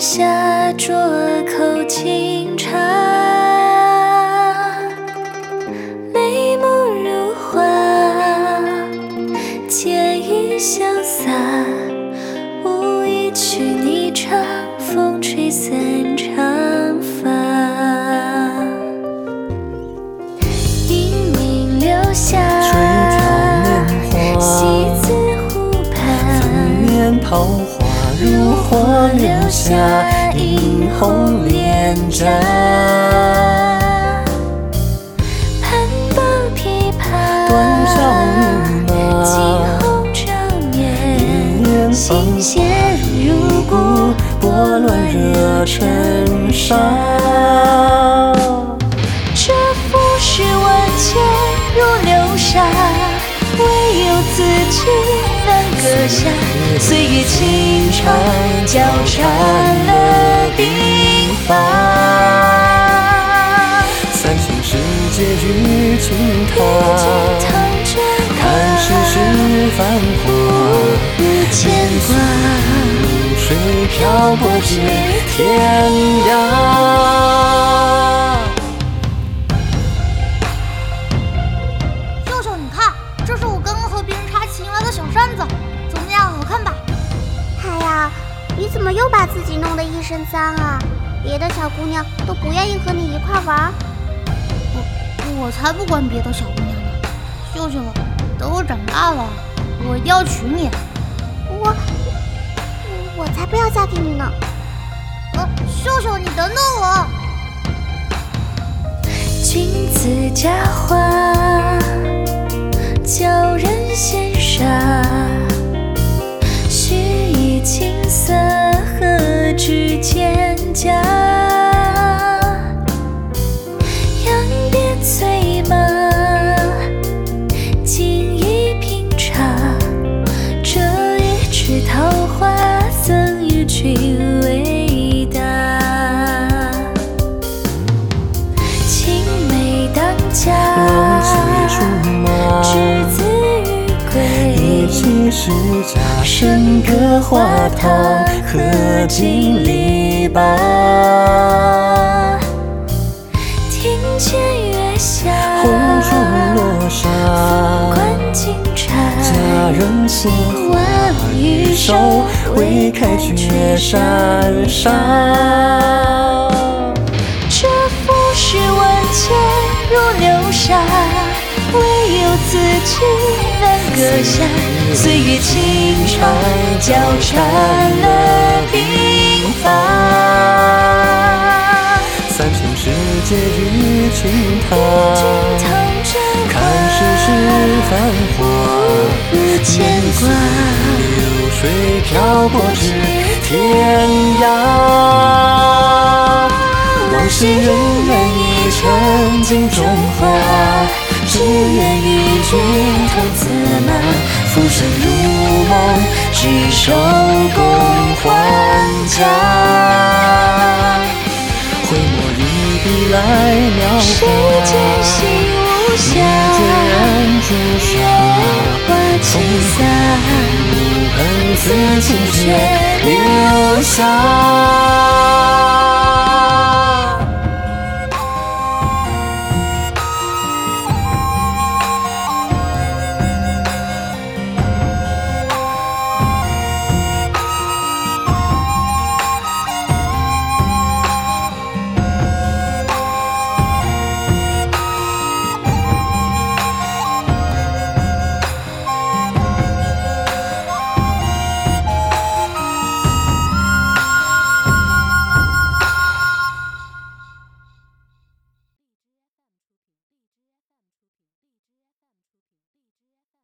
下，酌口清茶。眉目如画，剑意潇洒。舞一曲霓裳，风吹散长发。英名留下，西子湖畔。粉面桃花如火留下映红脸颊。盘抱琵琶，断桥饮惊，鸿照一，念心弦如鼓。拨乱惹尘沙。这浮世万千如流沙，唯有自己难割下。岁月轻长，交缠了鬓发。三生世界与君与君踏，看世事繁华，无牵挂。如水漂泊至天涯。怎么又把自己弄得一身脏啊？别的小姑娘都不愿意和你一块玩儿。我才不管别的小姑娘呢。秀秀，等我长大了，我一定要娶你。我我才不要嫁给你呢！呃，秀秀，你等等我。君子佳话，教人羡煞。是家，笙歌花堂，荷尽篱笆。庭前月下，红烛落沙，观金钗。佳人鲜花玉手，未开却闪烁。这浮世万千自己难割下。岁月轻长，交缠了鬓发。三生石阶与君踏，看世事繁华，无牵挂。流水漂泊至天涯。往事荏苒已成镜中花，只愿与君同策马，浮生如梦，执手共还家。挥墨一笔来描谁画，见心无一暇？卷朱砂。花轻洒，恨自清血流下。